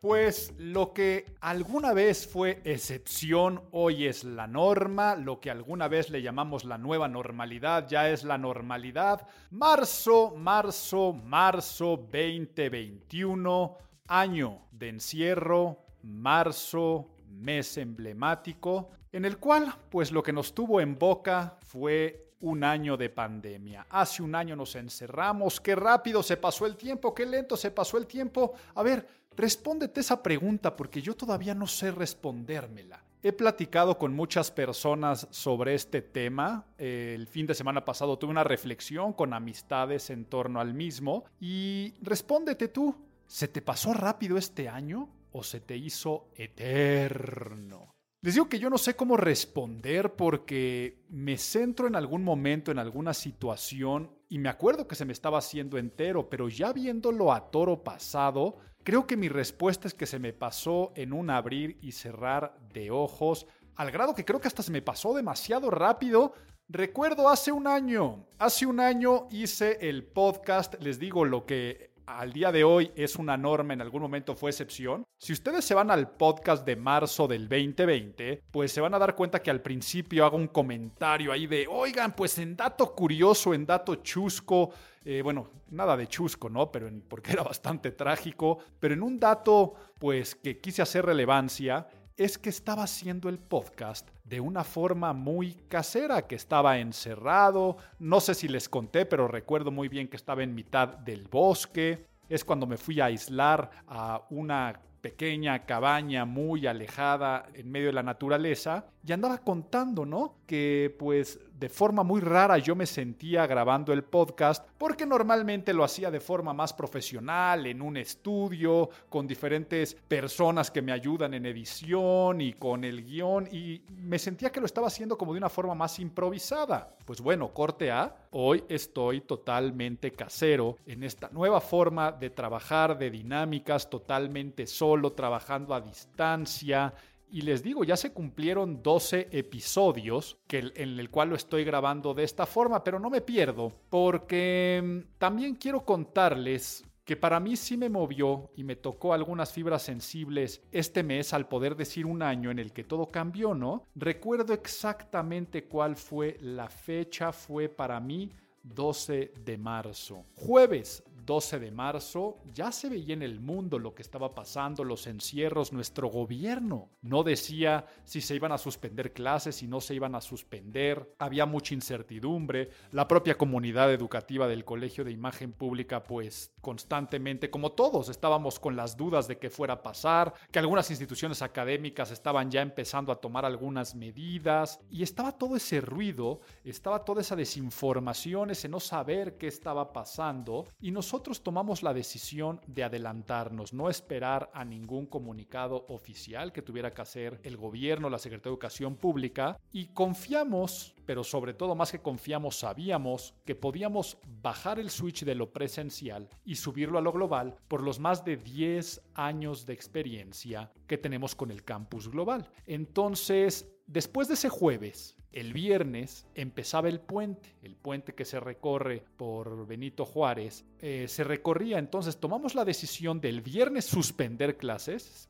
Pues lo que alguna vez fue excepción hoy es la norma, lo que alguna vez le llamamos la nueva normalidad ya es la normalidad. Marzo, marzo, marzo 2021, año de encierro, marzo, mes emblemático, en el cual pues lo que nos tuvo en boca fue un año de pandemia. Hace un año nos encerramos, qué rápido se pasó el tiempo, qué lento se pasó el tiempo. A ver, respóndete esa pregunta porque yo todavía no sé respondérmela. He platicado con muchas personas sobre este tema. El fin de semana pasado tuve una reflexión con amistades en torno al mismo y respóndete tú, ¿se te pasó rápido este año o se te hizo eterno? Les digo que yo no sé cómo responder porque me centro en algún momento, en alguna situación, y me acuerdo que se me estaba haciendo entero, pero ya viéndolo a toro pasado, creo que mi respuesta es que se me pasó en un abrir y cerrar de ojos, al grado que creo que hasta se me pasó demasiado rápido. Recuerdo hace un año, hace un año hice el podcast, les digo lo que al día de hoy es una norma, en algún momento fue excepción. Si ustedes se van al podcast de marzo del 2020, pues se van a dar cuenta que al principio hago un comentario ahí de, oigan, pues en dato curioso, en dato chusco, eh, bueno, nada de chusco, ¿no? Pero porque era bastante trágico, pero en un dato, pues que quise hacer relevancia, es que estaba haciendo el podcast de una forma muy casera, que estaba encerrado, no sé si les conté, pero recuerdo muy bien que estaba en mitad del bosque, es cuando me fui a aislar a una pequeña cabaña muy alejada en medio de la naturaleza y andaba contando, ¿no? Que pues de forma muy rara yo me sentía grabando el podcast porque normalmente lo hacía de forma más profesional, en un estudio, con diferentes personas que me ayudan en edición y con el guion y me sentía que lo estaba haciendo como de una forma más improvisada. Pues bueno, corte A, hoy estoy totalmente casero en esta nueva forma de trabajar, de dinámicas, totalmente solo, trabajando a distancia y les digo, ya se cumplieron 12 episodios que, en el cual lo estoy grabando de esta forma, pero no me pierdo porque mm, también quiero contarles que para mí sí me movió y me tocó algunas fibras sensibles este mes al poder decir un año en el que todo cambió, ¿no? Recuerdo exactamente cuál fue la fecha, fue para mí 12 de marzo. Jueves 12 de marzo ya se veía en el mundo lo que estaba pasando, los encierros, nuestro gobierno no decía si se iban a suspender clases, y no se iban a suspender, había mucha incertidumbre, la propia comunidad educativa del Colegio de Imagen Pública pues constantemente, como todos, estábamos con las dudas de que fuera a pasar, que algunas instituciones académicas estaban ya empezando a tomar algunas medidas y estaba todo ese ruido, estaba toda esa desinformación, ese no saber qué estaba pasando y nosotros tomamos la decisión de adelantarnos, no esperar a ningún comunicado oficial que tuviera que hacer el gobierno, la Secretaría de Educación Pública, y confiamos, pero sobre todo más que confiamos, sabíamos que podíamos bajar el switch de lo presencial y subirlo a lo global por los más de 10 años de experiencia que tenemos con el campus global. Entonces, después de ese jueves, el viernes empezaba el puente, el puente que se recorre por Benito Juárez. Eh, se recorría, entonces tomamos la decisión del viernes suspender clases,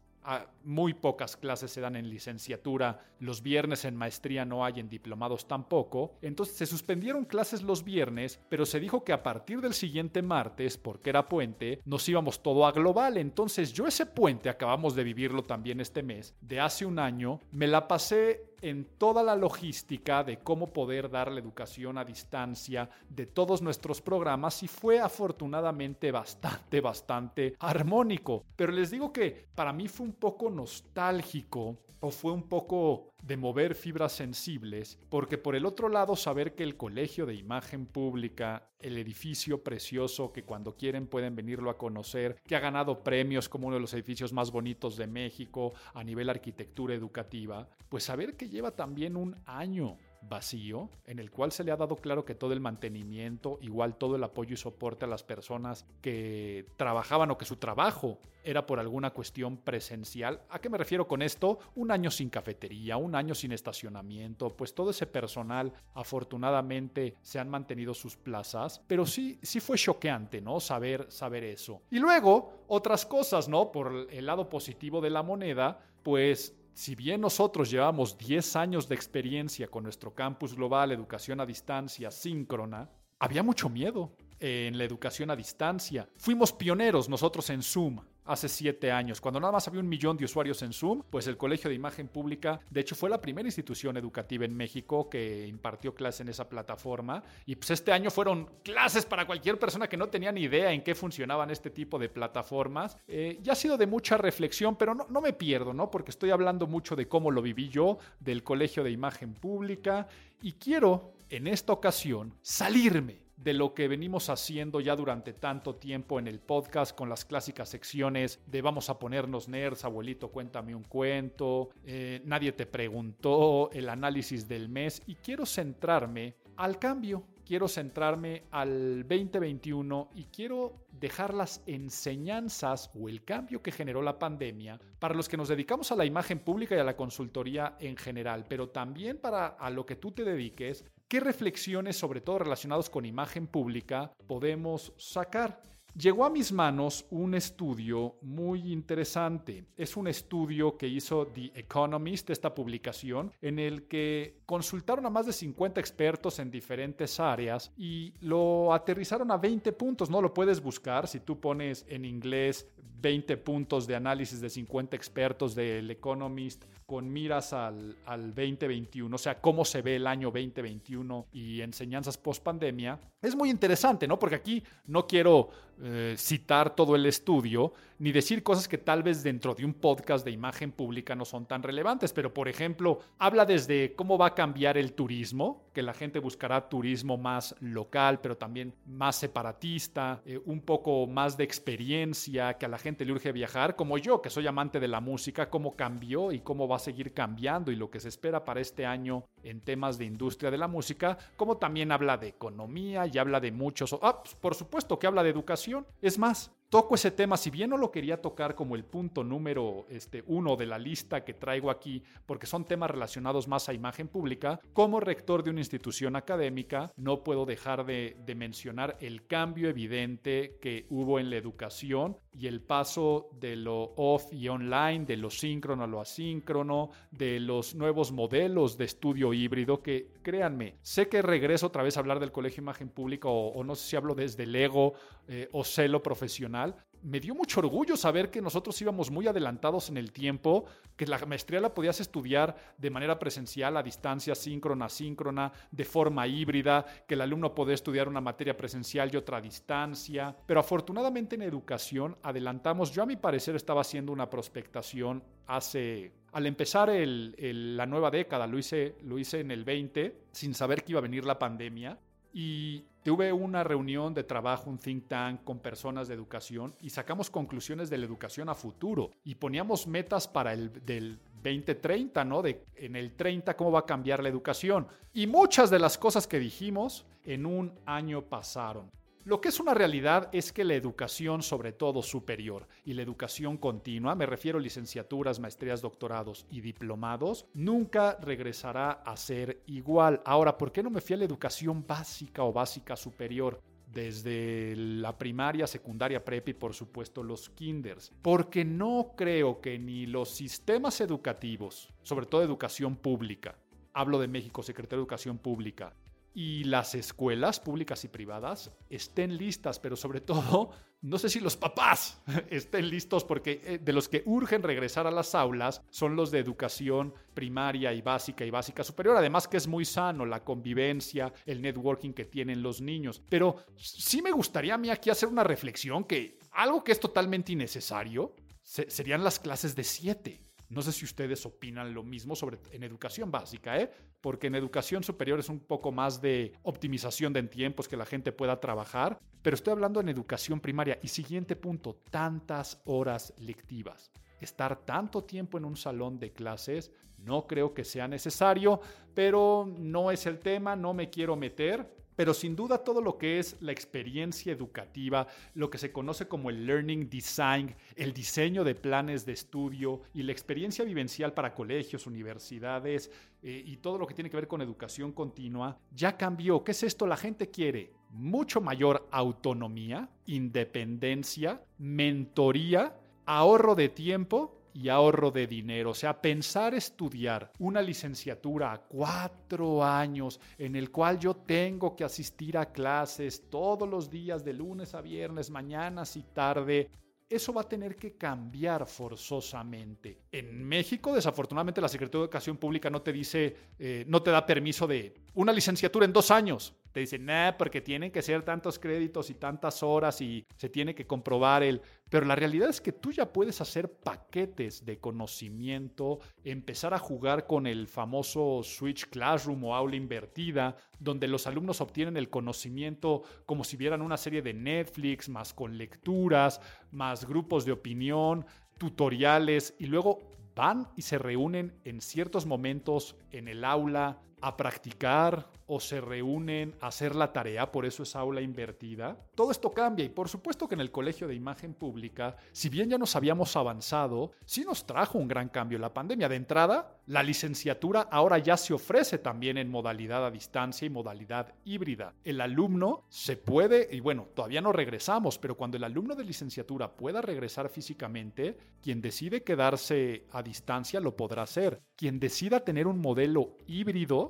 muy pocas clases se dan en licenciatura, los viernes en maestría no hay, en diplomados tampoco. Entonces se suspendieron clases los viernes, pero se dijo que a partir del siguiente martes, porque era puente, nos íbamos todo a global. Entonces yo ese puente, acabamos de vivirlo también este mes, de hace un año, me la pasé en toda la logística de cómo poder dar la educación a distancia de todos nuestros programas y fue afortunadamente bastante, bastante armónico. Pero les digo que para mí fue un poco nostálgico o fue un poco de mover fibras sensibles, porque por el otro lado saber que el Colegio de Imagen Pública, el edificio precioso que cuando quieren pueden venirlo a conocer, que ha ganado premios como uno de los edificios más bonitos de México a nivel arquitectura educativa, pues saber que lleva también un año vacío, en el cual se le ha dado claro que todo el mantenimiento, igual todo el apoyo y soporte a las personas que trabajaban o que su trabajo era por alguna cuestión presencial. ¿A qué me refiero con esto? Un año sin cafetería, un año sin estacionamiento, pues todo ese personal afortunadamente se han mantenido sus plazas, pero sí, sí fue choqueante, ¿no? Saber, saber eso. Y luego, otras cosas, ¿no? Por el lado positivo de la moneda, pues si bien nosotros llevamos 10 años de experiencia con nuestro campus global, educación a distancia, síncrona, había mucho miedo en la educación a distancia. Fuimos pioneros nosotros en Zoom hace siete años, cuando nada más había un millón de usuarios en Zoom, pues el Colegio de Imagen Pública, de hecho, fue la primera institución educativa en México que impartió clases en esa plataforma. Y pues este año fueron clases para cualquier persona que no tenía ni idea en qué funcionaban este tipo de plataformas. Eh, ya ha sido de mucha reflexión, pero no, no me pierdo, ¿no? Porque estoy hablando mucho de cómo lo viví yo, del Colegio de Imagen Pública, y quiero en esta ocasión salirme de lo que venimos haciendo ya durante tanto tiempo en el podcast con las clásicas secciones de vamos a ponernos nerds, abuelito, cuéntame un cuento, eh, nadie te preguntó, el análisis del mes y quiero centrarme al cambio, quiero centrarme al 2021 y quiero dejar las enseñanzas o el cambio que generó la pandemia para los que nos dedicamos a la imagen pública y a la consultoría en general, pero también para a lo que tú te dediques ¿Qué reflexiones, sobre todo relacionados con imagen pública, podemos sacar? Llegó a mis manos un estudio muy interesante. Es un estudio que hizo The Economist, esta publicación, en el que consultaron a más de 50 expertos en diferentes áreas y lo aterrizaron a 20 puntos. No lo puedes buscar si tú pones en inglés 20 puntos de análisis de 50 expertos del Economist con miras al, al 2021, o sea, cómo se ve el año 2021 y enseñanzas post pandemia. Es muy interesante, ¿no? Porque aquí no quiero eh, citar todo el estudio, ni decir cosas que tal vez dentro de un podcast de imagen pública no son tan relevantes, pero por ejemplo, habla desde cómo va a cambiar el turismo, que la gente buscará turismo más local, pero también más separatista, eh, un poco más de experiencia, que a la gente le urge viajar, como yo, que soy amante de la música, cómo cambió y cómo va a seguir cambiando y lo que se espera para este año en temas de industria de la música, como también habla de economía y habla de muchos, ah, pues, por supuesto que habla de educación, es más, toco ese tema, si bien no lo quería tocar como el punto número este, uno de la lista que traigo aquí, porque son temas relacionados más a imagen pública, como rector de una institución académica, no puedo dejar de, de mencionar el cambio evidente que hubo en la educación y el paso de lo off y online, de lo síncrono a lo asíncrono, de los nuevos modelos de estudio híbrido, que créanme, sé que regreso otra vez a hablar del colegio imagen pública o, no sé si hablo desde el ego eh, o celo profesional, me dio mucho orgullo saber que nosotros íbamos muy adelantados en el tiempo, que la maestría la podías estudiar de manera presencial, a distancia, síncrona, síncrona, de forma híbrida, que el alumno podía estudiar una materia presencial y otra a distancia. Pero afortunadamente en educación adelantamos, yo a mi parecer estaba haciendo una prospectación hace al empezar la nueva década, lo lo hice en el 20, sin saber que iba a venir la pandemia, y tuve una reunión de trabajo, un think tank con personas de educación y sacamos conclusiones de la educación a futuro y poníamos metas para el del 2030, ¿no? De en el 30 cómo va a cambiar la educación. Y muchas de las cosas que dijimos en un año pasaron. Lo que es una realidad es que la educación, sobre todo superior, y la educación continua, me refiero a licenciaturas, maestrías, doctorados y diplomados, nunca regresará a ser igual. Ahora, ¿por qué no me fui a la educación básica o básica superior? desde la primaria, secundaria, prepa y por supuesto los kinders, porque no creo que ni los sistemas educativos, sobre todo educación pública, hablo de México, Secretaría de Educación Pública, y las escuelas públicas y privadas estén listas, pero sobre todo, no sé si los papás estén listos porque eh, de los que urgen regresar a las aulas son los de educación primaria y básica y básica superior, además que es muy sano la convivencia, el networking que tienen los niños. Pero sí me gustaría a mí aquí hacer una reflexión que algo que es totalmente innecesario serían las clases de 7 No sé si ustedes opinan lo mismo sobre en educación básica, ¿eh? porque en educación superior es un poco más de optimización de tiempos que la gente pueda trabajar, pero estoy hablando en educación primaria. Y siguiente punto, tantas horas lectivas. Estar tanto tiempo en un salón de clases no creo que sea necesario, pero no es el tema, no me quiero meter. Pero sin duda todo lo que es la experiencia educativa, lo que se conoce como el learning design, el diseño de planes de estudio y la experiencia vivencial para colegios, universidades eh, y todo lo que tiene que ver con educación continua, ya cambió. ¿Qué es esto? La gente quiere mucho mayor autonomía, independencia, mentoría, ahorro de tiempo y ahorro de dinero. O sea, pensar estudiar una licenciatura a cuatro años en el cual yo tengo que asistir a clases todos los días de lunes a viernes, mañanas y tarde. Eso va a tener que cambiar forzosamente. En México, desafortunadamente, la Secretaría de Educación Pública no te dice, eh, no te da permiso de una licenciatura en dos años. Te dicen, nah, porque tienen que ser tantos créditos y tantas horas y se tiene que comprobar el... Pero la realidad es que tú ya puedes hacer paquetes de conocimiento, empezar a jugar con el famoso Switch Classroom o aula invertida, donde los alumnos obtienen el conocimiento como si vieran una serie de Netflix, más con lecturas, más grupos de opinión, tutoriales, y luego van y se reúnen en ciertos momentos en el aula a practicar o se reúnen a hacer la tarea, por eso es aula invertida. Todo esto cambia y por supuesto que en el Colegio de Imagen Pública, si bien ya nos habíamos avanzado, sí nos trajo un gran cambio la pandemia. De entrada, la licenciatura ahora ya se ofrece también en modalidad a distancia y modalidad híbrida. El alumno se puede, y bueno, todavía no regresamos, pero cuando el alumno de licenciatura pueda regresar físicamente, quien decide quedarse a distancia lo podrá hacer. Quien decida tener un modelo híbrido,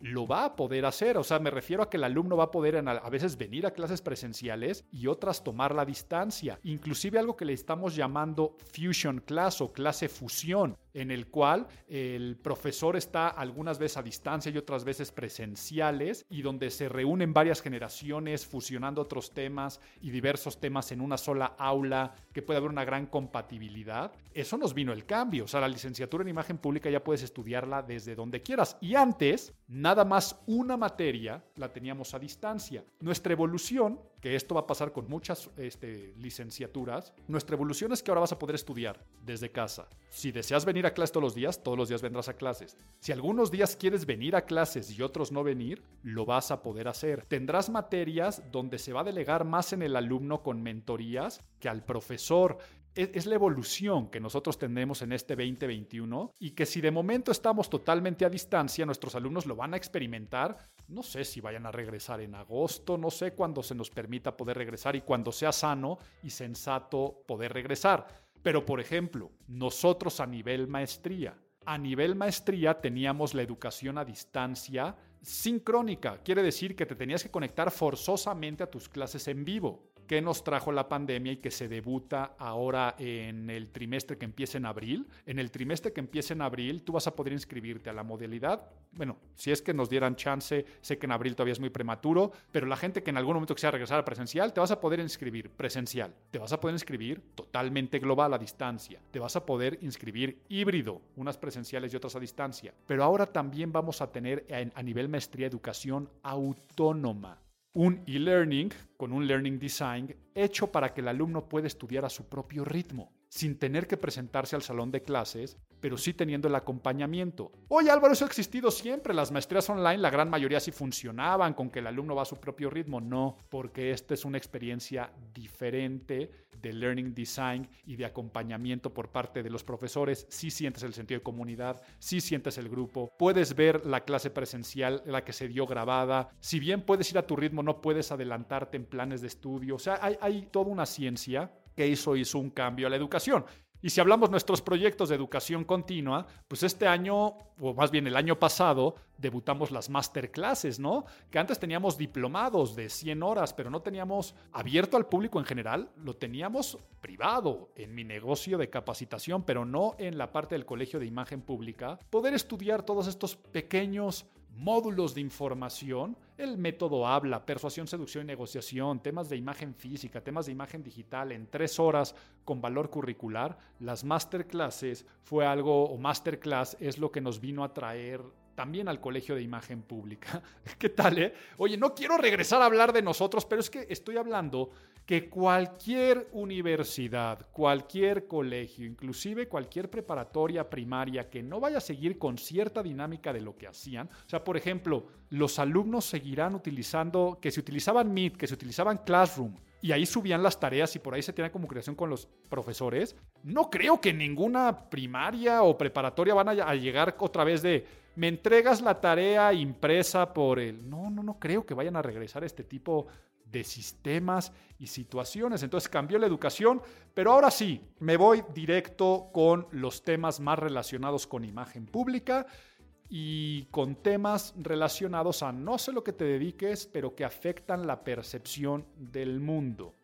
lo va a poder hacer. O sea, me refiero a que el alumno va a poder a veces venir a clases presenciales y otras tomar la distancia. Inclusive algo que le estamos llamando fusion class o clase fusión en el cual el profesor está algunas veces a distancia y otras veces presenciales y donde se reúnen varias generaciones fusionando otros temas y diversos temas en una sola aula, que puede haber una gran compatibilidad. Eso nos vino el cambio, o sea, la licenciatura en imagen pública ya puedes estudiarla desde donde quieras y antes nada más una materia la teníamos a distancia. Nuestra evolución, que esto va a pasar con muchas este, licenciaturas, nuestra evolución es que ahora vas a poder estudiar desde casa. Si deseas venir a clases todos los días, todos los días vendrás a clases. Si algunos días quieres venir a clases y otros no venir, lo vas a poder hacer. Tendrás materias donde se va a delegar más en el alumno con mentorías que al profesor es, la evolución que nosotros tenemos en este 2021 y que si de momento estamos totalmente a distancia, nuestros alumnos lo van a experimentar. No sé si vayan a regresar en agosto, no sé cuándo se nos permita poder regresar y cuando sea sano y sensato poder regresar. Pero, por ejemplo, nosotros a nivel maestría, a nivel maestría teníamos la educación a distancia sincrónica. Quiere decir que te tenías que conectar forzosamente a tus clases en vivo que nos trajo la pandemia y que se debuta ahora en el trimestre que empieza en abril. En el trimestre que empieza en abril, tú vas a poder inscribirte a la modalidad. Bueno, si es que nos dieran chance, sé que en abril todavía es muy prematuro, pero la gente que en algún momento quisiera regresar a presencial, te vas a poder inscribir presencial. Te vas a poder inscribir totalmente global a distancia. Te vas a poder inscribir híbrido, unas presenciales y otras a distancia. Pero ahora también vamos a tener a nivel maestría educación autónoma un e-learning con un learning design hecho para que el alumno pueda estudiar a su propio ritmo, sin tener que presentarse al salón de clases, pero sí teniendo el acompañamiento. Oye Álvaro, eso ha existido siempre. Las maestrías online, la gran mayoría sí funcionaban con que el alumno va a su propio ritmo. No, porque esta es una experiencia diferente de learning design y de acompañamiento por parte de los profesores, si sientes el sentido de comunidad, si sientes el grupo, puedes ver la clase presencial, la que se dio grabada, si bien puedes ir a tu ritmo, no puedes adelantarte en planes de estudio, o sea, hay, hay toda una ciencia que hizo, hizo un cambio a la educación. Y si hablamos nuestros proyectos de educación continua, pues este año, o más bien el año pasado, debutamos las masterclasses, ¿no? Que antes teníamos diplomados de 100 horas, pero no teníamos abierto al público en general, lo teníamos privado en mi negocio de capacitación, pero no en la parte del colegio de imagen pública. Poder estudiar todos estos pequeños módulos de información, el método habla, persuasión, seducción y negociación, temas de imagen física, temas de imagen digital en tres horas con valor curricular, las masterclasses fue algo, o masterclass es lo que nos vino a traer también al Colegio de Imagen Pública. ¿Qué tal, eh? Oye, no quiero regresar a hablar de nosotros, pero es que estoy hablando que cualquier universidad, cualquier colegio, inclusive cualquier preparatoria primaria que no vaya a seguir con cierta dinámica de lo que hacían, o sea, por ejemplo, los alumnos seguirán utilizando, que se utilizaban Meet, que se utilizaban Classroom, y ahí subían las tareas y por ahí se tiene comunicación con los profesores, no creo que ninguna primaria o preparatoria van a, llegar otra vez de, me entregas la tarea impresa por el... No, no, no creo que vayan a regresar a este tipo de sistemas y situaciones. Entonces cambió la educación, pero ahora sí, me voy directo con los temas más relacionados con imagen pública y con temas relacionados a no sé lo que te dediques, pero que afectan la percepción del mundo.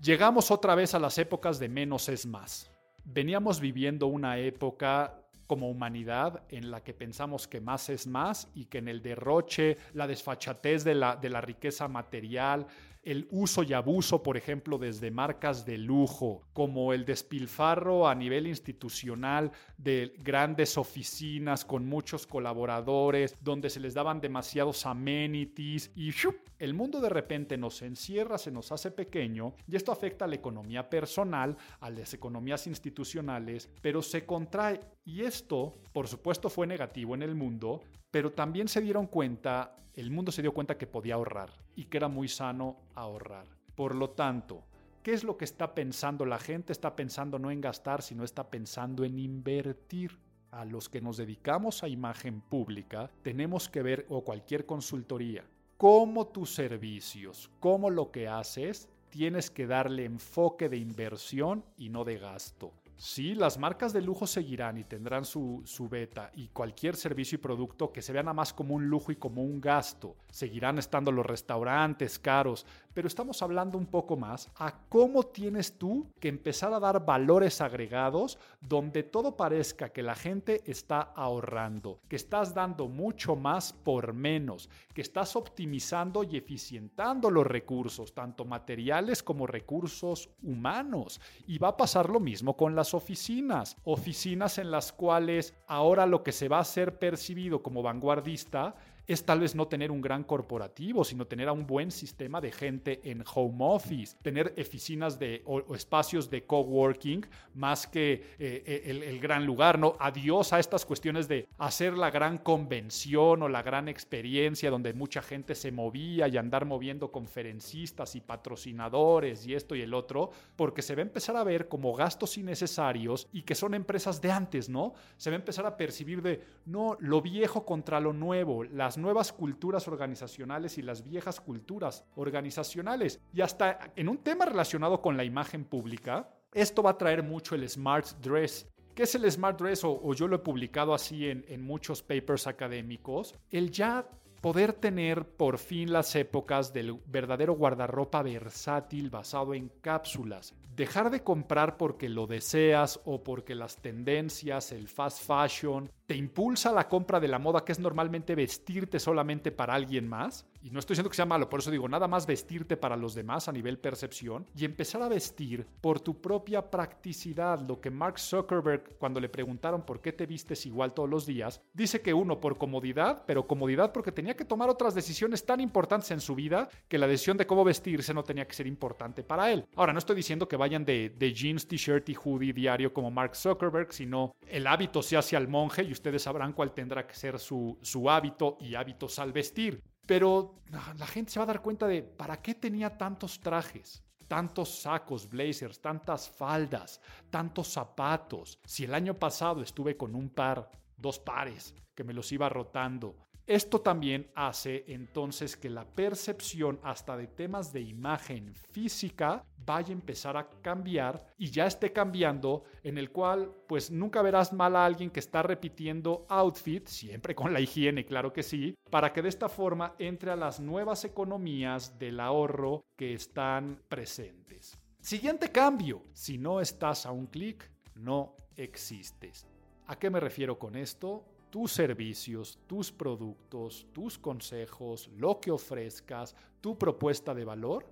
Llegamos otra vez a las épocas de menos es más. Veníamos viviendo una época como humanidad en la que pensamos que más es más y que en el derroche, la desfachatez de la, de la riqueza material, el uso y abuso, por ejemplo, desde marcas de lujo, como el despilfarro a nivel institucional de grandes oficinas con muchos colaboradores, donde se les daban demasiados amenities y el mundo de repente nos encierra, se nos hace pequeño y esto afecta a la economía personal, a las economías institucionales, pero se contrae. Y esto, por supuesto, fue negativo en el mundo, pero también se dieron cuenta, el mundo se dio cuenta que podía ahorrar y que era muy sano ahorrar. Por lo tanto, ¿qué es lo que está pensando la gente? Está pensando no en gastar, sino está pensando en invertir. A los que nos dedicamos a imagen pública, tenemos que ver, o cualquier consultoría, cómo tus servicios, cómo lo que haces, tienes que darle enfoque de inversión y no de gasto. Sí, las marcas de lujo seguirán y tendrán su, su, beta y cualquier servicio y producto que se vea nada más como un lujo y como un gasto. Seguirán estando los restaurantes caros, pero estamos hablando un poco más a cómo tienes tú que empezar a dar valores agregados donde todo parezca que la gente está ahorrando, que estás dando mucho más por menos, que estás optimizando y eficientando los recursos, tanto materiales como recursos humanos. Y va a pasar lo mismo con las oficinas, oficinas en las cuales ahora lo que se va a hacer percibido como vanguardista es tal vez no tener un gran corporativo, sino tener a un buen sistema de gente en home office, tener oficinas de, o, espacios de coworking más que eh, eh, el, el, gran lugar, ¿no? Adiós a estas cuestiones de hacer la gran convención o la gran experiencia donde mucha gente se movía y andar moviendo conferencistas y patrocinadores y esto y el otro, porque se va a empezar a ver como gastos innecesarios y que son empresas de antes, ¿no? Se va a empezar a percibir de, no, lo viejo contra lo nuevo, las nuevas culturas organizacionales y las viejas culturas organizacionales. Y hasta en un tema relacionado con la imagen pública, esto va a traer mucho el smart dress. ¿Qué es el smart dress? O, yo lo he publicado así en, en muchos papers académicos. El ya poder tener por fin las épocas del verdadero guardarropa versátil basado en cápsulas. Dejar de comprar porque lo deseas o porque las tendencias, el fast fashion, te impulsa la compra de la moda que es normalmente vestirte solamente para alguien más. Y no estoy diciendo que sea malo, por eso digo, nada más vestirte para los demás a nivel percepción y empezar a vestir por tu propia practicidad. Lo que Mark Zuckerberg, cuando le preguntaron por qué te vistes igual todos los días, dice que uno, por comodidad, pero comodidad porque tenía que tomar otras decisiones tan importantes en su vida que la decisión de cómo vestirse no tenía que ser importante para él. Ahora, no estoy diciendo que vayan de, jeans, t-shirt y hoodie diario como Mark Zuckerberg, sino el hábito se hace al monje y ustedes sabrán cuál tendrá que ser su, su hábito y hábitos al vestir. Pero la gente se va a dar cuenta de para qué tenía tantos trajes, tantos sacos, blazers, tantas faldas, tantos zapatos. Si el año pasado estuve con un par, dos pares, que me los iba rotando, esto también hace entonces que la percepción hasta de temas de imagen física vaya a empezar a cambiar y ya esté cambiando en el cual pues nunca verás mal a alguien que está repitiendo outfit, siempre con la higiene, claro que sí, para que de esta forma entre a las nuevas economías del ahorro que están presentes. Siguiente cambio, si no estás a un clic, no existes. ¿A qué me refiero con esto? Tus servicios, tus productos, tus consejos, lo que ofrezcas, tu propuesta de valor,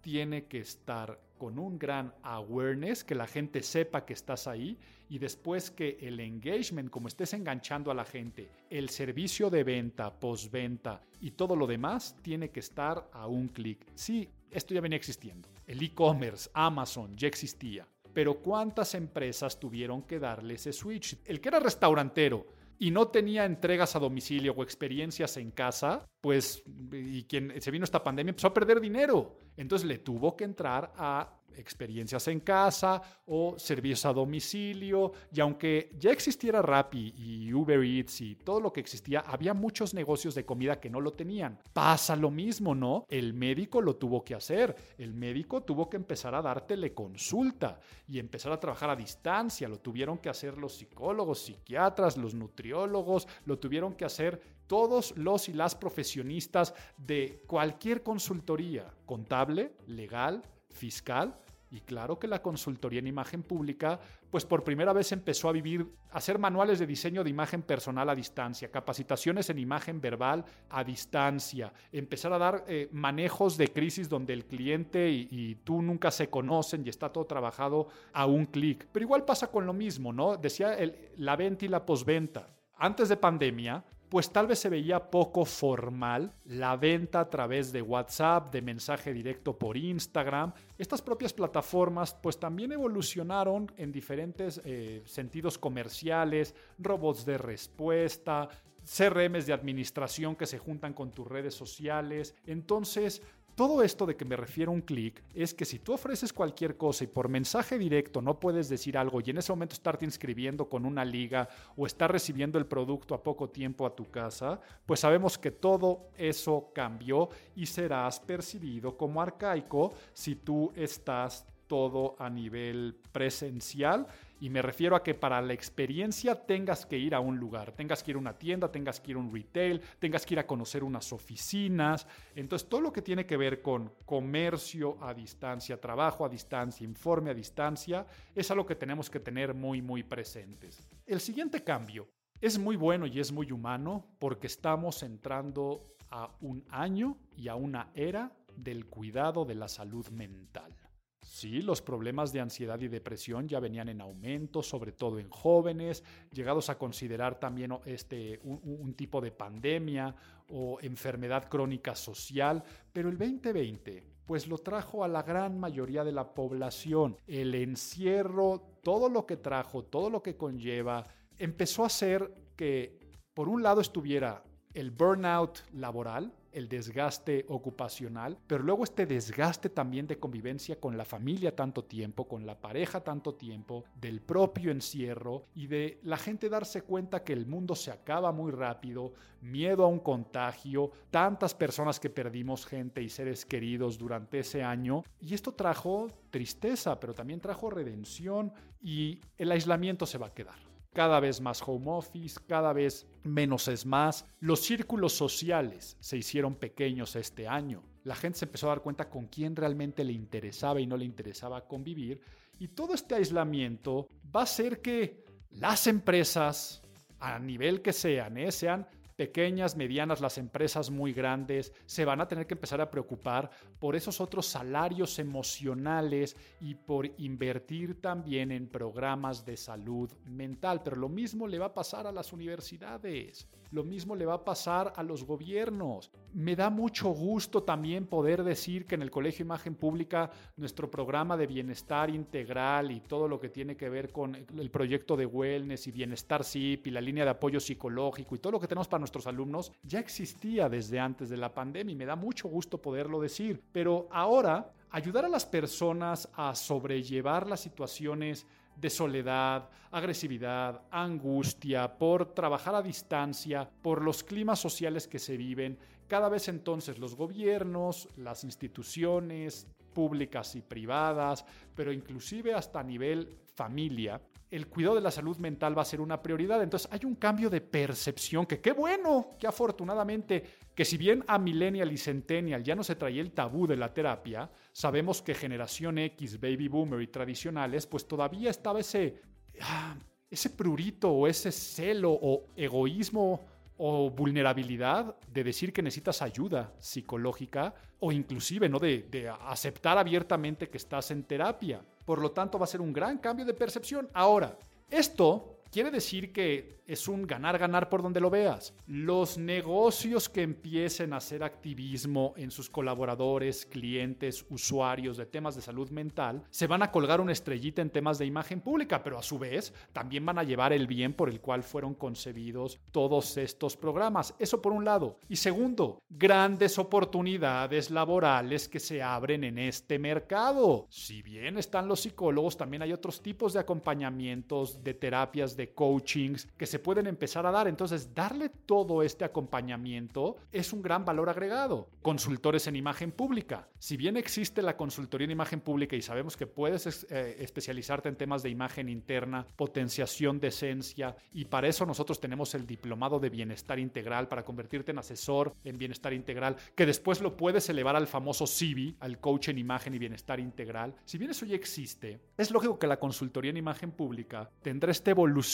tiene que estar con un gran awareness, que la gente sepa que estás ahí y después que el engagement, como estés enganchando a la gente, el servicio de venta, postventa y todo lo demás tiene que estar a un clic. Sí, esto ya venía existiendo. El e-commerce, Amazon, ya existía. Pero ¿cuántas empresas tuvieron que darle ese switch? El que era restaurantero y no tenía entregas a domicilio o experiencias en casa, pues, y quien se vino esta pandemia empezó a perder dinero. Entonces le tuvo que entrar a experiencias en casa o servicios a domicilio. Y aunque ya existiera Rappi y Uber Eats y todo lo que existía, había muchos negocios de comida que no lo tenían. Pasa lo mismo, ¿no? El médico lo tuvo que hacer. El médico tuvo que empezar a dar teleconsulta y empezar a trabajar a distancia. Lo tuvieron que hacer los psicólogos, psiquiatras, los nutriólogos, lo tuvieron que hacer todos los y las profesionistas de cualquier consultoría, contable, legal, fiscal, y claro que la consultoría en imagen pública, pues por primera vez empezó a vivir, a hacer manuales de diseño de imagen personal a distancia, capacitaciones en imagen verbal a distancia, empezar a dar eh, manejos de crisis donde el cliente y, tú nunca se conocen y está todo trabajado a un clic. Pero igual pasa con lo mismo, ¿no? Decía la venta y la posventa. Antes de pandemia, pues tal vez se veía poco formal la venta a través de WhatsApp, de mensaje directo por Instagram. Estas propias plataformas pues también evolucionaron en diferentes eh, sentidos comerciales, robots de respuesta, CRMs de administración que se juntan con tus redes sociales. Entonces, todo esto de que me refiero a un clic es que si tú ofreces cualquier cosa y por mensaje directo no puedes decir algo y en ese momento estarte inscribiendo con una liga o estar recibiendo el producto a poco tiempo a tu casa, pues sabemos que todo eso cambió y serás percibido como arcaico si tú estás todo a nivel presencial y me refiero a que para la experiencia tengas que ir a un lugar, tengas que ir a una tienda, tengas que ir a un retail, tengas que ir a conocer unas oficinas. Entonces, todo lo que tiene que ver con comercio a distancia, trabajo a distancia, informe a distancia, es algo que tenemos que tener muy, muy presentes. El siguiente cambio es muy bueno y es muy humano porque estamos entrando a un año y a una era del cuidado de la salud mental. Sí, los problemas de ansiedad y depresión ya venían en aumento, sobre todo en jóvenes, llegados a considerar también este, un, tipo de pandemia o enfermedad crónica social, pero el 2020 pues lo trajo a la gran mayoría de la población. El encierro, todo lo que trajo, todo lo que conlleva, empezó a hacer que por un lado estuviera el burnout laboral, el desgaste ocupacional, pero luego este desgaste también de convivencia con la familia tanto tiempo, con la pareja tanto tiempo, del propio encierro y de la gente darse cuenta que el mundo se acaba muy rápido, miedo a un contagio, tantas personas que perdimos gente y seres queridos durante ese año. Y esto trajo tristeza, pero también trajo redención y el aislamiento se va a quedar cada vez más home office, cada vez menos es más. Los círculos sociales se hicieron pequeños este año. La gente se empezó a dar cuenta con quién realmente le interesaba y no le interesaba convivir. Y todo este aislamiento va a hacer que las empresas, a nivel que sean, ¿eh? sean pequeñas, medianas, las empresas muy grandes, se van a tener que empezar a preocupar por esos otros salarios emocionales y por invertir también en programas de salud mental. Pero lo mismo le va a pasar a las universidades. Lo mismo le va a pasar a los gobiernos. Me da mucho gusto también poder decir que en el Colegio Imagen Pública nuestro programa de bienestar integral y todo lo que tiene que ver con el proyecto de wellness y bienestar SIP y la línea de apoyo psicológico y todo lo que tenemos para nuestros alumnos ya existía desde antes de la pandemia y me da mucho gusto poderlo decir. Pero ahora ayudar a las personas a sobrellevar las situaciones de soledad, agresividad, angustia, por trabajar a distancia, por los climas sociales que se viven. Cada vez entonces los gobiernos, las instituciones públicas y privadas, pero inclusive hasta a nivel familia, el cuidado de la salud mental va a ser una prioridad. Entonces hay un cambio de percepción que qué bueno, que afortunadamente, que si bien a Millennial y Centennial ya no se traía el tabú de la terapia, sabemos que generación X, Baby Boomer y tradicionales, pues todavía estaba ese... Ah, ese prurito o ese celo o egoísmo o vulnerabilidad de decir que necesitas ayuda psicológica o inclusive ¿no? de, de, aceptar abiertamente que estás en terapia. Por lo tanto, va a ser un gran cambio de percepción. Ahora, esto quiere decir que es un ganar-ganar por donde lo veas. Los negocios que empiecen a hacer activismo en sus colaboradores, clientes, usuarios de temas de salud mental, se van a colgar una estrellita en temas de imagen pública, pero a su vez también van a llevar el bien por el cual fueron concebidos todos estos programas. Eso por un lado. Y segundo, grandes oportunidades laborales que se abren en este mercado. Si bien están los psicólogos, también hay otros tipos de acompañamientos, de terapias, de coachings que se pueden empezar a dar. Entonces, darle todo este acompañamiento es un gran valor agregado. Consultores en imagen pública. Si bien existe la consultoría en imagen pública y sabemos que puedes eh, especializarte en temas de imagen interna, potenciación de esencia, y para eso nosotros tenemos el diplomado de bienestar integral para convertirte en asesor en bienestar integral, que después lo puedes elevar al famoso CIVI, al coach en imagen y bienestar integral. Si bien eso ya existe, es lógico que la consultoría en imagen pública tendrá esta evolución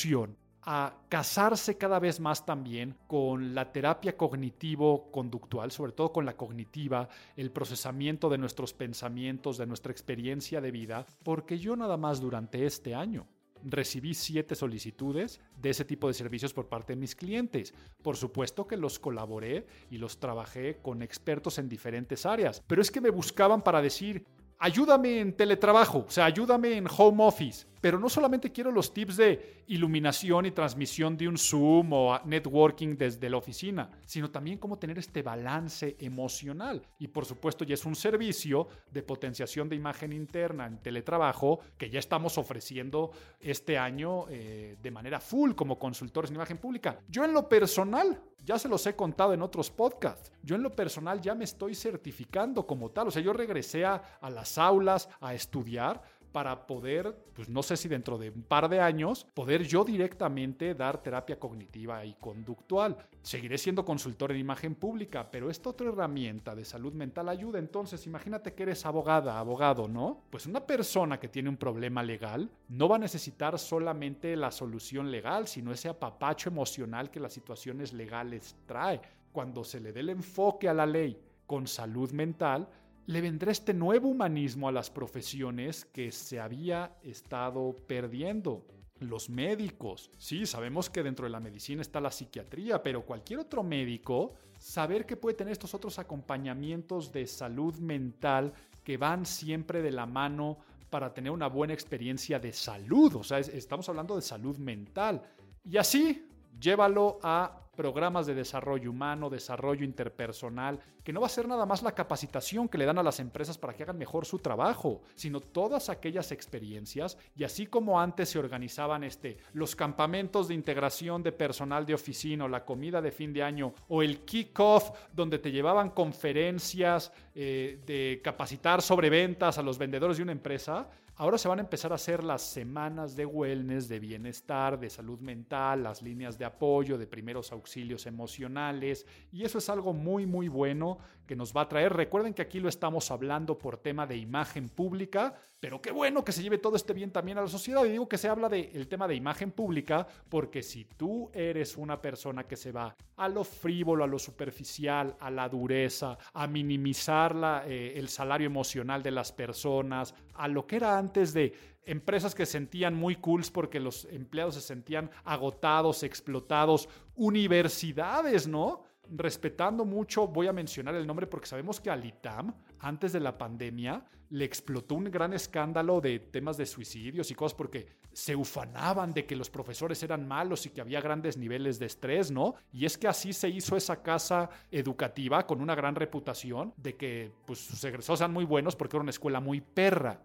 a casarse cada vez más también con la terapia cognitivo-conductual, sobre todo con la cognitiva, el procesamiento de nuestros pensamientos, de nuestra experiencia de vida, porque yo nada más durante este año recibí siete solicitudes de ese tipo de servicios por parte de mis clientes. Por supuesto que los colaboré y los trabajé con expertos en diferentes áreas, pero es que me buscaban para decir, ayúdame en teletrabajo, o sea, ayúdame en home office. Pero no solamente quiero los tips de iluminación y transmisión de un Zoom o networking desde la oficina, sino también cómo tener este balance emocional. Y por supuesto ya es un servicio de potenciación de imagen interna en teletrabajo que ya estamos ofreciendo este año eh, de manera full como consultores en imagen pública. Yo en lo personal, ya se los he contado en otros podcasts, yo en lo personal ya me estoy certificando como tal. O sea, yo regresé a, a las aulas a estudiar para poder, pues no sé si dentro de un par de años, poder yo directamente dar terapia cognitiva y conductual. Seguiré siendo consultor en imagen pública, pero esta otra herramienta de salud mental ayuda. Entonces, imagínate que eres abogada, abogado, ¿no? Pues una persona que tiene un problema legal no va a necesitar solamente la solución legal, sino ese apapacho emocional que las situaciones legales trae. Cuando se le dé el enfoque a la ley con salud mental, le vendrá este nuevo humanismo a las profesiones que se había estado perdiendo. Los médicos. Sí, sabemos que dentro de la medicina está la psiquiatría, pero cualquier otro médico, saber que puede tener estos otros acompañamientos de salud mental que van siempre de la mano para tener una buena experiencia de salud. O sea, estamos hablando de salud mental. Y así, llévalo a programas de desarrollo humano, desarrollo interpersonal, que no va a ser nada más la capacitación que le dan a las empresas para que hagan mejor su trabajo, sino todas aquellas experiencias. Y así como antes se organizaban este, los campamentos de integración de personal de oficina la comida de fin de año o el kick-off donde te llevaban conferencias eh, de capacitar sobre ventas a los vendedores de una empresa, Ahora se van a empezar a hacer las semanas de wellness, de bienestar, de salud mental, las líneas de apoyo, de primeros auxilios emocionales, y eso es algo muy, muy bueno que nos va a traer. Recuerden que aquí lo estamos hablando por tema de imagen pública, pero qué bueno que se lleve todo este bien también a la sociedad. Y digo que se habla del tema de imagen pública, porque si tú eres una persona que se va a lo frívolo, a lo superficial, a la dureza, a minimizar la, eh, el salario emocional de las personas, a lo que era antes de empresas que sentían muy cool porque los empleados se sentían agotados, explotados, universidades, ¿no? Respetando mucho, voy a mencionar el nombre porque sabemos que al ITAM, antes de la pandemia, le explotó un gran escándalo de temas de suicidios y cosas porque se ufanaban de que los profesores eran malos y que había grandes niveles de estrés, ¿no? Y es que así se hizo esa casa educativa con una gran reputación de que pues, sus egresados eran muy buenos porque era una escuela muy perra.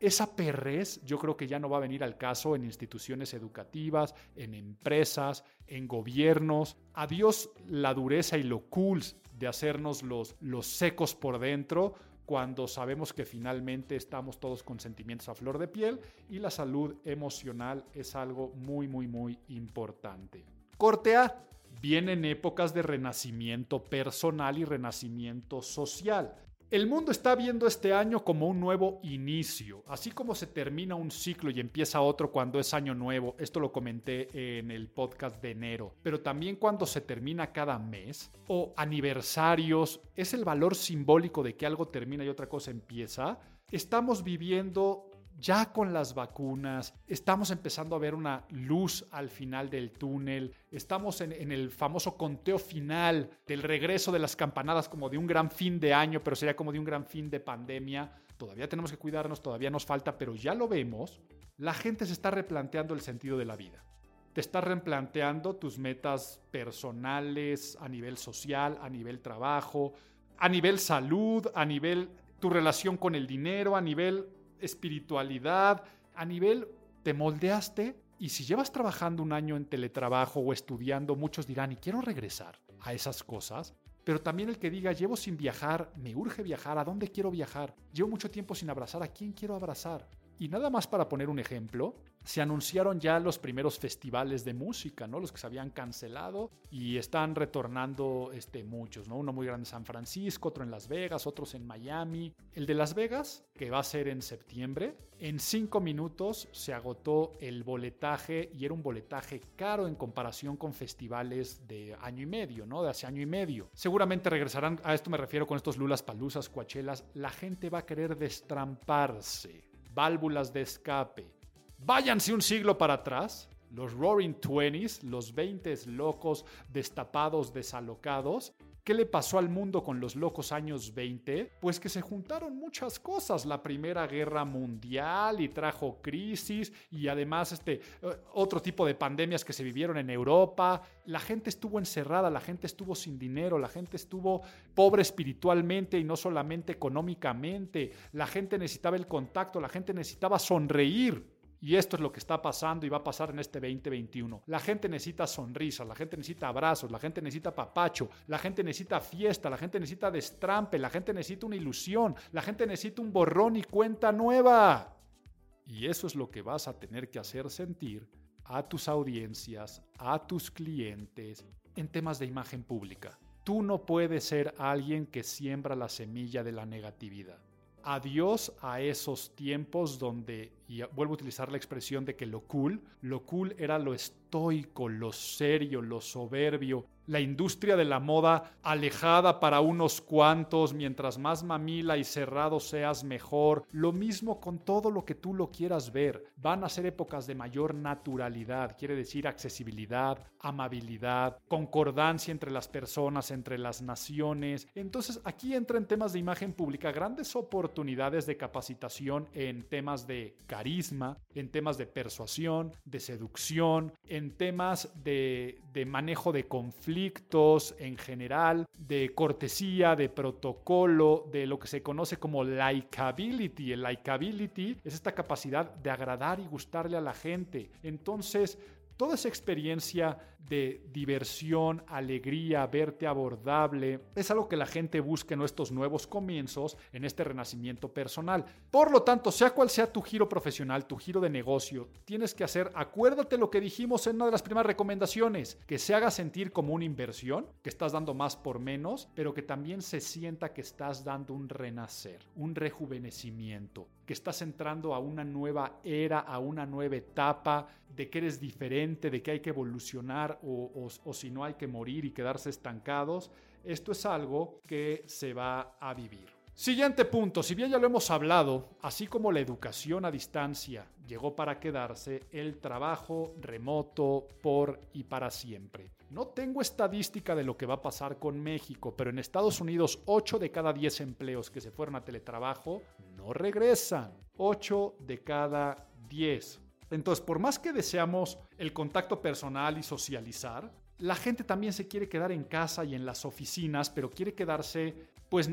Esa perrez yo creo que ya no va a venir al caso en instituciones educativas, en empresas, en gobiernos. Adiós la dureza y lo cool de hacernos los, los secos por dentro cuando sabemos que finalmente estamos todos con sentimientos a flor de piel y la salud emocional es algo muy, muy, muy importante. Corte A. Vienen épocas de renacimiento personal y renacimiento social. El mundo está viendo este año como un nuevo inicio, así como se termina un ciclo y empieza otro cuando es año nuevo. Esto lo comenté en el podcast de enero, pero también cuando se termina cada mes o aniversarios, es el valor simbólico de que algo termina y otra cosa empieza. Estamos viviendo ya con las vacunas, estamos empezando a ver una luz al final del túnel, estamos en, el famoso conteo final del regreso de las campanadas como de un gran fin de año, pero sería como de un gran fin de pandemia. Todavía tenemos que cuidarnos, todavía nos falta, pero ya lo vemos. La gente se está replanteando el sentido de la vida. Te estás replanteando tus metas personales, a nivel social, a nivel trabajo, a nivel salud, a nivel tu relación con el dinero, a nivel espiritualidad, a nivel te moldeaste y si llevas trabajando un año en teletrabajo o estudiando, muchos dirán, y quiero regresar a esas cosas. Pero también el que diga, llevo sin viajar, me urge viajar, ¿a dónde quiero viajar? Llevo mucho tiempo sin abrazar, ¿a quién quiero abrazar? Y nada más para poner un ejemplo, se anunciaron ya los primeros festivales de música, ¿no? Los que se habían cancelado y están retornando este, muchos, ¿no? Uno muy grande en San Francisco, otro en Las Vegas, otros en Miami. El de Las Vegas, que va a ser en septiembre, en cinco minutos se agotó el boletaje y era un boletaje caro en comparación con festivales de año y medio, ¿no? De hace año y medio. Seguramente regresarán, a esto me refiero con estos Lulas Palusas, Coachelas, la gente va a querer destramparse, válvulas de escape Váyanse un siglo para atrás, los Roaring Twenties, los 20 locos, destapados, desalocados. ¿Qué le pasó al mundo con los locos años 20? Pues que se juntaron muchas cosas. La Primera Guerra Mundial y trajo crisis y además este, eh, otro tipo de pandemias que se vivieron en Europa. La gente estuvo encerrada, la gente estuvo sin dinero, la gente estuvo pobre espiritualmente y no solamente económicamente. La gente necesitaba el contacto, la gente necesitaba sonreír. Y esto es lo que está pasando y va a pasar en este 2021. La gente necesita sonrisas, la gente necesita abrazos, la gente necesita papacho, la gente necesita fiesta, la gente necesita destrampe, la gente necesita una ilusión, la gente necesita un borrón y cuenta nueva. Y eso es lo que vas a tener que hacer sentir a tus audiencias, a tus clientes en temas de imagen pública. Tú no puedes ser alguien que siembra la semilla de la negatividad adiós a esos tiempos donde, y vuelvo a utilizar la expresión de que lo cool, lo cool era lo estoico, lo serio, lo soberbio, la industria de la moda alejada para unos cuantos, mientras más mamila y cerrado seas mejor. Lo mismo con todo lo que tú lo quieras ver. Van a ser épocas de mayor naturalidad, quiere decir accesibilidad, amabilidad, concordancia entre las personas, entre las naciones. Entonces aquí entra en temas de imagen pública grandes oportunidades de capacitación en temas de carisma, en temas de persuasión, de seducción, en temas de, manejo de en general, de cortesía, de protocolo, de lo que se conoce como likability. El likability es esta capacidad de agradar y gustarle a la gente. Entonces, toda esa experiencia de diversión, alegría, verte abordable, es algo que la gente busca en estos nuevos comienzos, en este renacimiento personal. Por lo tanto, sea cual sea tu giro profesional, tu giro de negocio, tienes que hacer, acuérdate lo que dijimos en una de las primeras recomendaciones, que se haga sentir como una inversión, que estás dando más por menos, pero que también se sienta que estás dando un renacer, un rejuvenecimiento, que estás entrando a una nueva era, a una nueva etapa, de que eres diferente, de que hay que evolucionar o, si no hay que morir y quedarse estancados. Esto es algo que se va a vivir. Siguiente punto, si bien ya lo hemos hablado, así como la educación a distancia llegó para quedarse, el trabajo remoto por y para siempre. No tengo estadística de lo que va a pasar con México, pero en Estados Unidos 8 de cada 10 empleos que se fueron a teletrabajo no regresan. 8 de cada 10. Entonces, por más que deseamos el contacto personal y socializar, la gente también se quiere quedar en casa y en las oficinas, pero quiere quedarse, pues,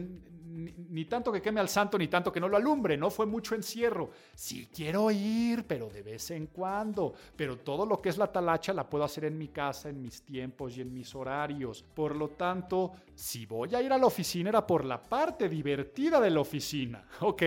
ni, tanto que queme al santo, ni tanto que no lo alumbre, ¿no? Fue mucho encierro. Sí quiero ir, pero de vez en cuando. Pero todo lo que es la talacha la puedo hacer en mi casa, en mis tiempos y en mis horarios. Por lo tanto, si voy a ir a la oficina era por la parte divertida de la oficina, ¿ok?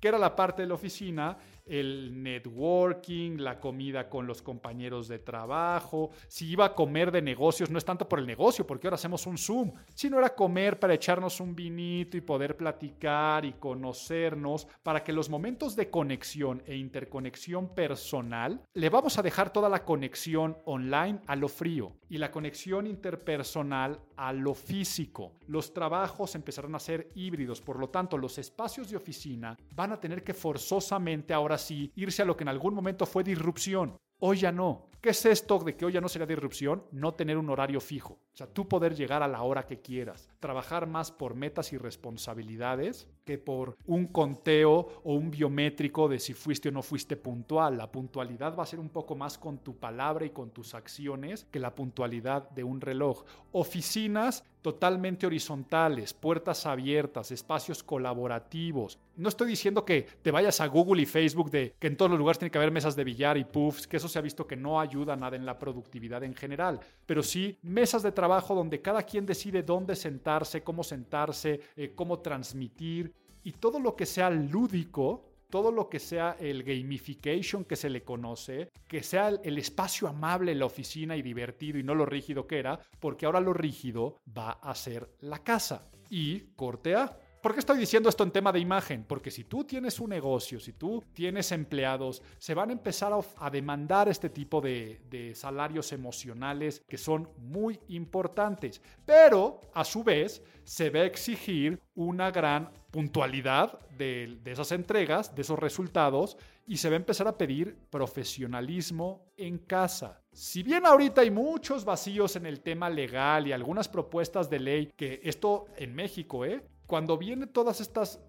Que era la parte de la oficina el networking, la comida con los compañeros de trabajo. Si iba a comer de negocios, no es tanto por el negocio, porque ahora hacemos un Zoom, sino era comer para echarnos un vinito y poder platicar y conocernos, para que los momentos de conexión e interconexión personal, le vamos a dejar toda la conexión online a lo frío y la conexión interpersonal a lo físico. Los trabajos empezarán a ser híbridos, por lo tanto los espacios de oficina van a tener que forzosamente ahora sí irse a lo que en algún momento fue disrupción. Hoy ya no. ¿Qué es esto de que hoy ya no sería disrupción? No tener un horario fijo. O sea, tú poder llegar a la hora que quieras. Trabajar más por metas y responsabilidades que por un conteo o un biométrico de si fuiste o no fuiste puntual. La puntualidad va a ser un poco más con tu palabra y con tus acciones que la puntualidad de un reloj. Oficinas totalmente horizontales, puertas abiertas, espacios colaborativos. No estoy diciendo que te vayas a Google y Facebook de que en todos los lugares tiene que haber mesas de billar y puffs, que eso se ha visto que no ayuda nada en la productividad en general, pero sí mesas de trabajo donde cada quien decide dónde sentarse, cómo sentarse, eh, cómo transmitir y todo lo que sea lúdico todo lo que sea el gamification que se le conoce, que sea el, espacio amable la oficina y divertido y no lo rígido que era, porque ahora lo rígido va a ser la casa. Y corte A. ¿Por qué estoy diciendo esto en tema de imagen? Porque si tú tienes un negocio, si tú tienes empleados, se van a empezar a, demandar este tipo de, de, salarios emocionales que son muy importantes. Pero, a su vez, se va a exigir una gran puntualidad de, esas entregas, de esos resultados, y se va a empezar a pedir profesionalismo en casa. Si bien ahorita hay muchos vacíos en el tema legal y algunas propuestas de ley, que esto en México, ¿eh? cuando vienen todas estas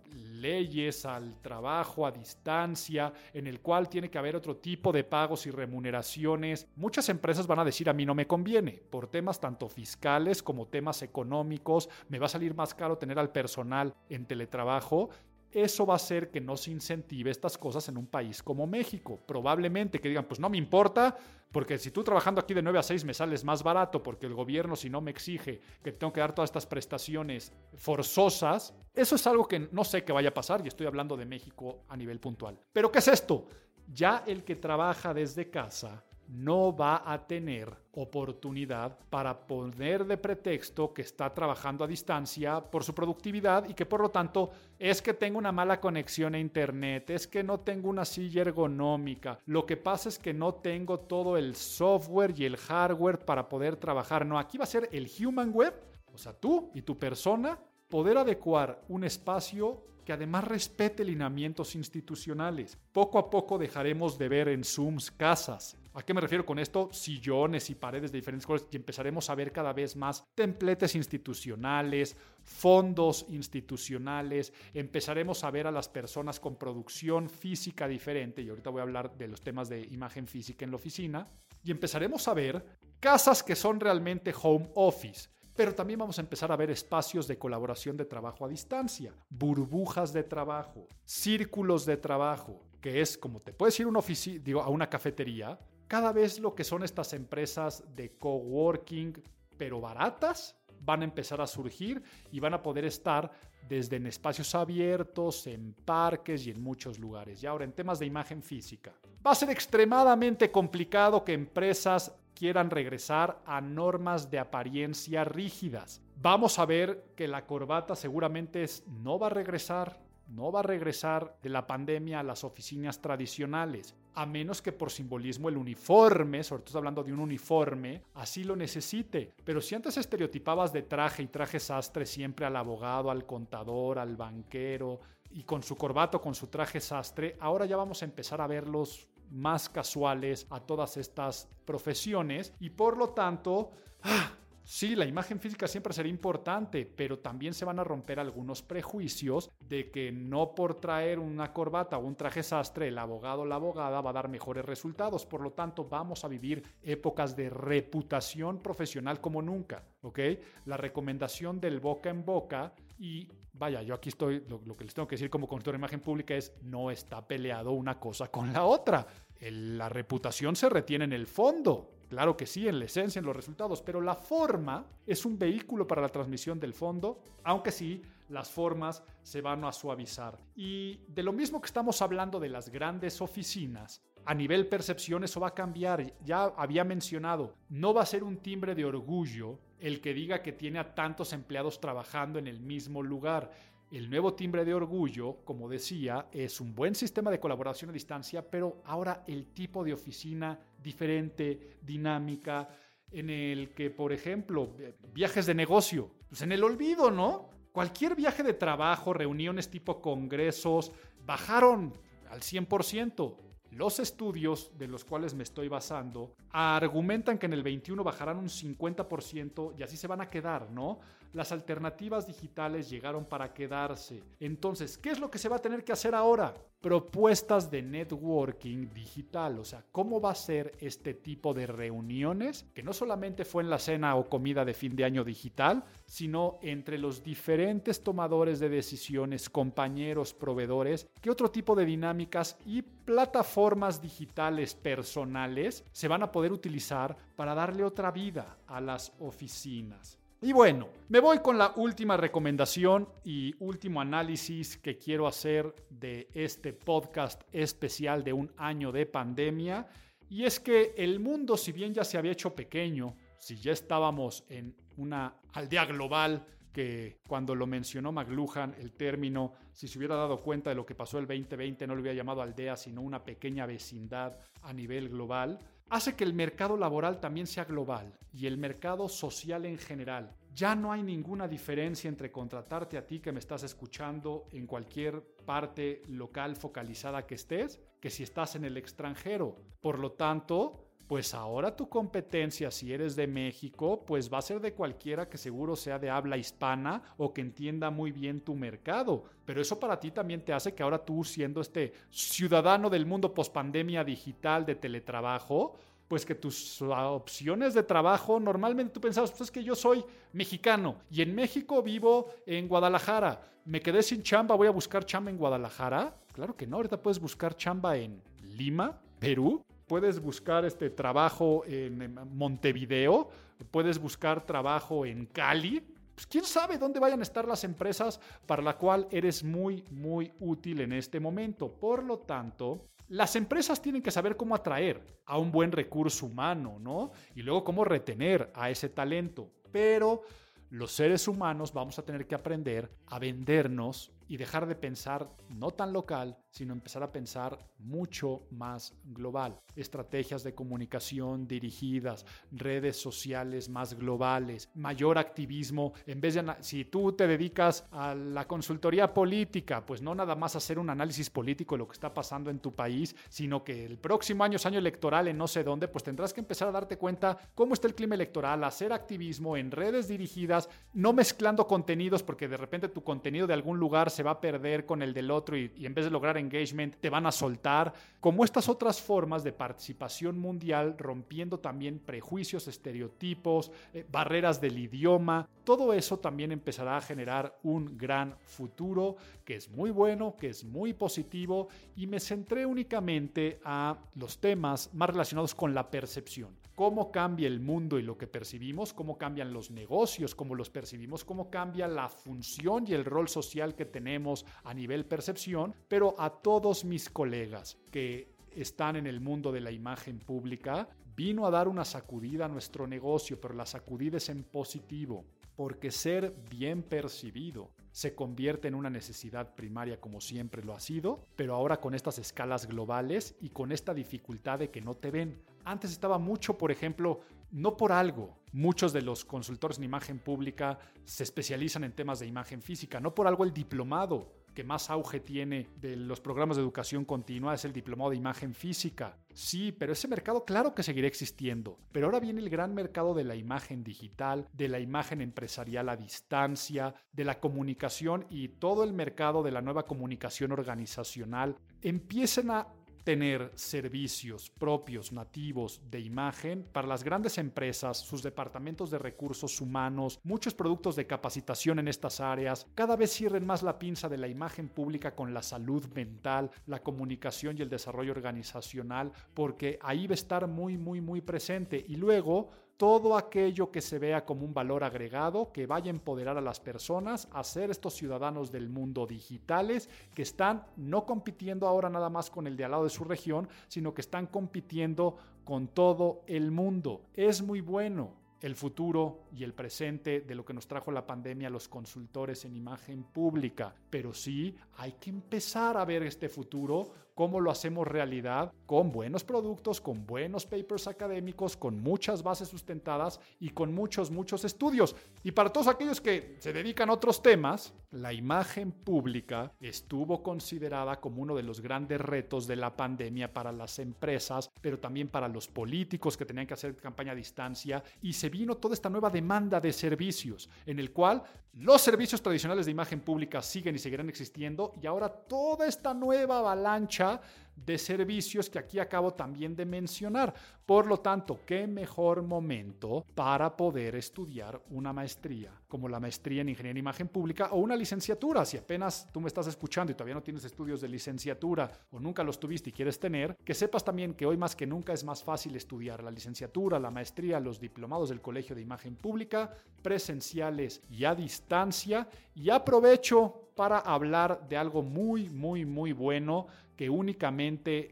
leyes al trabajo a distancia, en el cual tiene que haber otro tipo de pagos y remuneraciones, muchas empresas van a decir a mí no me conviene, por temas tanto fiscales como temas económicos, me va a salir más caro tener al personal en teletrabajo eso va a hacer que no se incentive estas cosas en un país como México. Probablemente que digan, pues no me importa, porque si tú trabajando aquí de 9 a 6 me sales más barato, porque el gobierno si no me exige que tengo que dar todas estas prestaciones forzosas, eso es algo que no sé qué vaya a pasar y estoy hablando de México a nivel puntual. Pero ¿qué es esto? Ya el que trabaja desde casa no va a tener oportunidad para poner de pretexto que está trabajando a distancia por su productividad y que por lo tanto es que tengo una mala conexión a internet, es que no tengo una silla ergonómica, lo que pasa es que no tengo todo el software y el hardware para poder trabajar. No, aquí va a ser el human web, o sea, tú y tu persona, poder adecuar un espacio que además respete lineamientos institucionales. Poco a poco dejaremos de ver en Zooms casas, ¿A qué me refiero con esto? Sillones y paredes de diferentes colores y empezaremos a ver cada vez más templetes institucionales, fondos institucionales, empezaremos a ver a las personas con producción física diferente, y ahorita voy a hablar de los temas de imagen física en la oficina, y empezaremos a ver casas que son realmente home office. Pero también vamos a empezar a ver espacios de colaboración de trabajo a distancia, burbujas de trabajo, círculos de trabajo, que es como te puedes ir a una, digo, a una cafetería, cada vez lo que son estas empresas de coworking, pero baratas, van a empezar a surgir y van a poder estar desde en espacios abiertos, en parques y en muchos lugares. Y ahora en temas de imagen física. Va a ser extremadamente complicado que empresas quieran regresar a normas de apariencia rígidas. Vamos a ver que la corbata seguramente no va a regresar, no va a regresar de la pandemia a las oficinas tradicionales, a menos que por simbolismo el uniforme, sobre todo hablando de un uniforme, así lo necesite. Pero si antes estereotipabas de traje y traje sastre siempre al abogado, al contador, al banquero, y con su corbato, con su traje sastre, ahora ya vamos a empezar a verlos más casuales a todas estas profesiones y por lo tanto... ¡ah! Sí, la imagen física siempre será importante, pero también se van a romper algunos prejuicios de que no por traer una corbata o un traje sastre el abogado o la abogada va a dar mejores resultados. Por lo tanto, vamos a vivir épocas de reputación profesional como nunca, ¿ok? La recomendación del boca en boca y vaya, yo aquí estoy, lo, que les tengo que decir como consultor de imagen pública es no está peleado una cosa con la otra. la reputación se retiene en el fondo. Claro que sí, en la esencia, en los resultados, pero la forma es un vehículo para la transmisión del fondo, aunque sí, las formas se van a suavizar. Y de lo mismo que estamos hablando de las grandes oficinas, a nivel percepción eso va a cambiar. Ya había mencionado, no va a ser un timbre de orgullo el que diga que tiene a tantos empleados trabajando en el mismo lugar. El nuevo timbre de orgullo, como decía, es un buen sistema de colaboración a distancia, pero ahora el tipo de oficina diferente, dinámica, en el que, por ejemplo, viajes de negocio, pues en el olvido, ¿no? Cualquier viaje de trabajo, reuniones tipo congresos, bajaron al 100%. Los estudios de los cuales me estoy basando argumentan que en el 21 bajarán un 50% y así se van a quedar, ¿no? Las alternativas digitales llegaron para quedarse. Entonces, ¿qué es lo que se va a tener que hacer ahora? Propuestas de networking digital, o sea, ¿cómo va a ser este tipo de reuniones? Que no solamente fue en la cena o comida de fin de año digital, sino entre los diferentes tomadores de decisiones, compañeros, proveedores, qué otro tipo de dinámicas y plataformas digitales personales se van a poder utilizar para darle otra vida a las oficinas. Y bueno, me voy con la última recomendación y último análisis que quiero hacer de este podcast especial de un año de pandemia. Y es que el mundo, si bien ya se había hecho pequeño, si ya estábamos en una aldea global, que cuando lo mencionó McLuhan, el término, si se hubiera dado cuenta de lo que pasó el 2020, no lo hubiera llamado aldea, sino una pequeña vecindad a nivel global, hace que el mercado laboral también sea global y el mercado social en general. Ya no hay ninguna diferencia entre contratarte a ti que me estás escuchando en cualquier parte local focalizada que estés, que si estás en el extranjero. Por lo tanto, pues ahora tu competencia, si eres de México, pues va a ser de cualquiera que seguro sea de habla hispana o que entienda muy bien tu mercado. Pero eso para ti también te hace que ahora tú, siendo este ciudadano del mundo pospandemia digital de teletrabajo, pues que tus opciones de trabajo, normalmente tú pensabas, pues es que yo soy mexicano y en México vivo en Guadalajara. Me quedé sin chamba, voy a buscar chamba en Guadalajara. Claro que no, ahorita puedes buscar chamba en Lima, Perú, puedes buscar este trabajo en Montevideo, puedes buscar trabajo en Cali. Pues quién sabe dónde vayan a estar las empresas para la cual eres muy, muy útil en este momento. Por lo tanto, las empresas tienen que saber cómo atraer a un buen recurso humano, ¿no? Y luego cómo retener a ese talento. Pero los seres humanos vamos a tener que aprender a vendernos y dejar de pensar no tan local, sino empezar a pensar mucho más global. Estrategias de comunicación dirigidas, redes sociales más globales, mayor activismo. En vez de, si tú te dedicas a la consultoría política, pues no nada más hacer un análisis político de lo que está pasando en tu país, sino que el próximo año es año electoral en no sé dónde, pues tendrás que empezar a darte cuenta cómo está el clima electoral, hacer activismo en redes dirigidas, no mezclando contenidos porque de repente tu contenido de algún lugar se va a perder con el del otro y, en vez de lograr engagement te van a soltar, como estas otras formas de participación mundial rompiendo también prejuicios, estereotipos, eh, barreras del idioma, todo eso también empezará a generar un gran futuro que es muy bueno, que es muy positivo y me centré únicamente a los temas más relacionados con la percepción cómo cambia el mundo y lo que percibimos, cómo cambian los negocios, cómo los percibimos, cómo cambia la función y el rol social que tenemos a nivel percepción, pero a todos mis colegas que están en el mundo de la imagen pública, vino a dar una sacudida a nuestro negocio, pero la sacudida es en positivo, porque ser bien percibido se convierte en una necesidad primaria como siempre lo ha sido, pero ahora con estas escalas globales y con esta dificultad de que no te ven. Antes estaba mucho, por ejemplo, no por algo. Muchos de los consultores en imagen pública se especializan en temas de imagen física, no por algo el diplomado que más auge tiene de los programas de educación continua es el diplomado de imagen física. Sí, pero ese mercado claro que seguirá existiendo. Pero ahora viene el gran mercado de la imagen digital, de la imagen empresarial a distancia, de la comunicación y todo el mercado de la nueva comunicación organizacional. Empiecen a tener servicios propios, nativos de imagen para las grandes empresas, sus departamentos de recursos humanos, muchos productos de capacitación en estas áreas, cada vez cierren más la pinza de la imagen pública con la salud mental, la comunicación y el desarrollo organizacional, porque ahí va a estar muy, muy, muy presente. Y luego todo aquello que se vea como un valor agregado, que vaya a empoderar a las personas a ser estos ciudadanos del mundo digitales que están no compitiendo ahora nada más con el de al lado de su región, sino que están compitiendo con todo el mundo. Es muy bueno el futuro y el presente de lo que nos trajo la pandemia los consultores en imagen pública, pero sí hay que empezar a ver este futuro cómo lo hacemos realidad con buenos productos, con buenos papers académicos, con muchas bases sustentadas y con muchos, muchos estudios. Y para todos aquellos que se dedican a otros temas, la imagen pública estuvo considerada como uno de los grandes retos de la pandemia para las empresas, pero también para los políticos que tenían que hacer campaña a distancia y se vino toda esta nueva demanda de servicios en el cual los servicios tradicionales de imagen pública siguen y seguirán existiendo y ahora toda esta nueva avalancha Russia de servicios que aquí acabo también de mencionar. Por lo tanto, ¿qué mejor momento para poder estudiar una maestría, como la maestría en Ingeniería en Imagen Pública o una licenciatura? Si apenas tú me estás escuchando y todavía no tienes estudios de licenciatura o nunca los tuviste y quieres tener, que sepas también que hoy más que nunca es más fácil estudiar la licenciatura, la maestría, los diplomados del Colegio de Imagen Pública, presenciales y a distancia. Y aprovecho para hablar de algo muy, muy, muy bueno que únicamente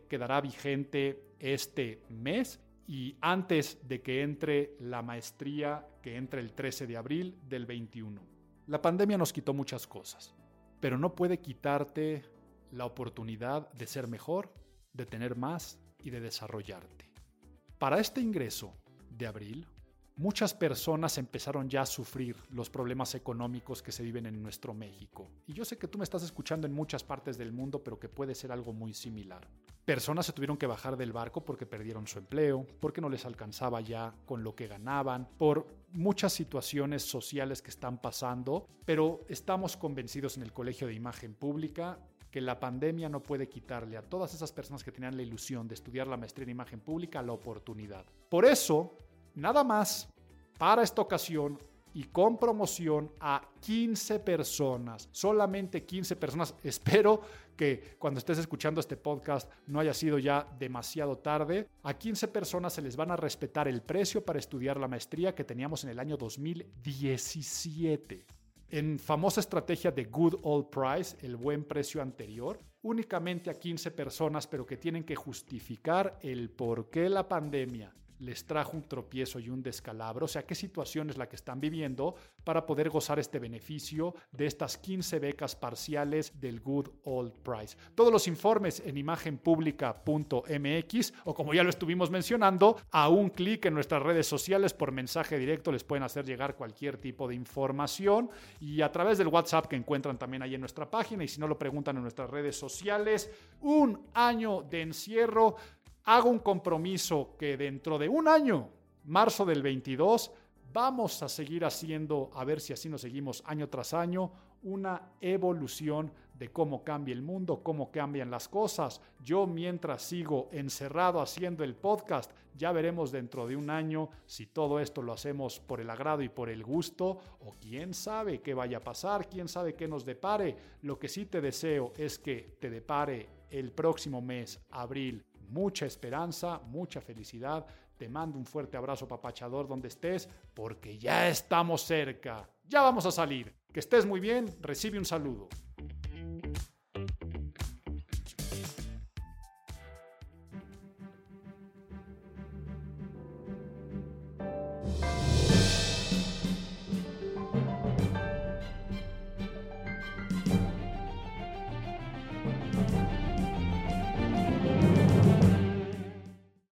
quedará vigente este mes y antes de que entre la maestría que entre el 13 de abril del 21. La pandemia nos quitó muchas cosas, pero no puede quitarte la oportunidad de ser mejor, de tener más y de desarrollarte. Para este ingreso de abril, Muchas personas empezaron ya a sufrir los problemas económicos que se viven en nuestro México. Y yo sé que tú me estás escuchando en muchas partes del mundo, pero que puede ser algo muy similar. Personas se tuvieron que bajar del barco porque perdieron su empleo, porque no les alcanzaba ya con lo que ganaban, por muchas situaciones sociales que están pasando, pero estamos convencidos en el Colegio de Imagen Pública que la pandemia no puede quitarle a todas esas personas que tenían la ilusión de estudiar la maestría en imagen pública la oportunidad. Por eso, nada más para esta ocasión y con promoción a 15 personas, solamente 15 personas. Espero que cuando estés escuchando este podcast no haya sido ya demasiado tarde. A 15 personas se les van a respetar el precio para estudiar la maestría que teníamos en el año 2017. En famosa estrategia de Good Old Price, el buen precio anterior, únicamente a 15 personas, pero que tienen que justificar el por qué la pandemia les trajo un tropiezo y un descalabro, o sea, qué situación es la que están viviendo para poder gozar este beneficio de estas 15 becas parciales del Good Old Price. Todos los informes en imagenpublica.mx o como ya lo estuvimos mencionando, a un clic en nuestras redes sociales por mensaje directo les pueden hacer llegar cualquier tipo de información y a través del WhatsApp que encuentran también ahí en nuestra página y si no lo preguntan en nuestras redes sociales, un año de encierro hago un compromiso que dentro de un año, marzo del 22, vamos a seguir haciendo, a ver si así nos seguimos año tras año, una evolución de cómo cambia el mundo, cómo cambian las cosas. Yo mientras sigo encerrado haciendo el podcast, ya veremos dentro de un año si todo esto lo hacemos por el agrado y por el gusto o quién sabe qué vaya a pasar, quién sabe qué nos depare. Lo que sí te deseo es que te depare el próximo mes, abril, mucha esperanza, mucha felicidad. Te mando un fuerte abrazo papachador donde estés, porque ya estamos cerca. Ya vamos a salir. Que estés muy bien, recibe un saludo.